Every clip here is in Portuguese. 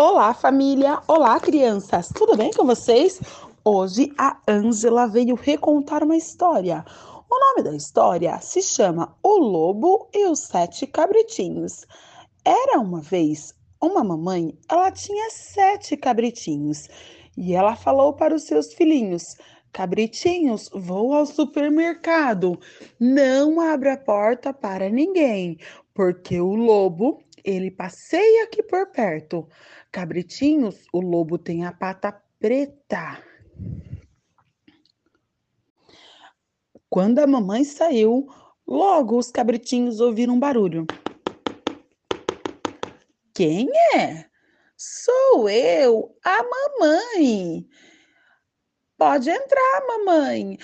Olá, família! Olá, crianças! Tudo bem com vocês? Hoje a Ângela veio recontar uma história. O nome da história se chama O Lobo e os Sete Cabritinhos. Era uma vez uma mamãe, ela tinha sete cabritinhos e ela falou para os seus filhinhos: Cabritinhos, vou ao supermercado. Não abra a porta para ninguém, porque o lobo ele passeia aqui por perto. Cabritinhos, o lobo tem a pata preta. Quando a mamãe saiu, logo os cabritinhos ouviram um barulho. Quem é? Sou eu, a mamãe. Pode entrar, mamãe.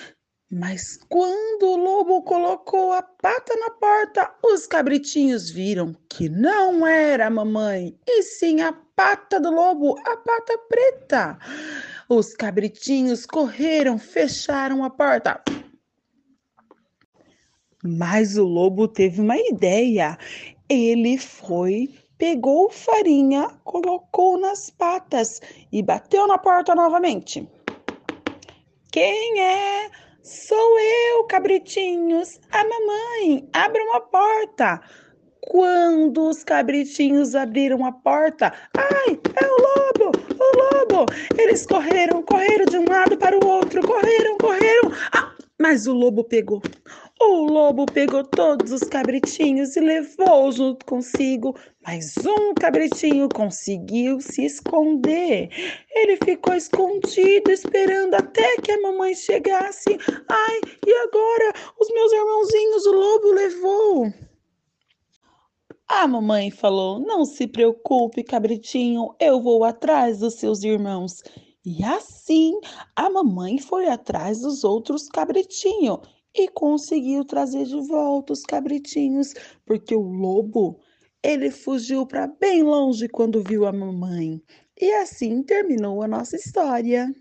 Mas quando o lobo colocou a pata na porta, os cabritinhos viram que não era a mamãe, e sim a pata do lobo, a pata preta. Os cabritinhos correram, fecharam a porta. Mas o lobo teve uma ideia. Ele foi, pegou farinha, colocou nas patas e bateu na porta novamente. Quem é? Sou eu, cabritinhos, a mamãe, abra uma porta. Quando os cabritinhos abriram a porta, ai, é o lobo, o lobo! Eles correram, correram de um lado para o outro, correram, correram. Ah, mas o lobo pegou. Lobo pegou todos os cabritinhos e levou junto consigo, mas um cabritinho conseguiu se esconder. Ele ficou escondido, esperando até que a mamãe chegasse. Ai, e agora? Os meus irmãozinhos o lobo levou. A mamãe falou: Não se preocupe, cabritinho, eu vou atrás dos seus irmãos. E assim a mamãe foi atrás dos outros cabritinhos e conseguiu trazer de volta os cabritinhos, porque o lobo ele fugiu para bem longe quando viu a mamãe. E assim terminou a nossa história.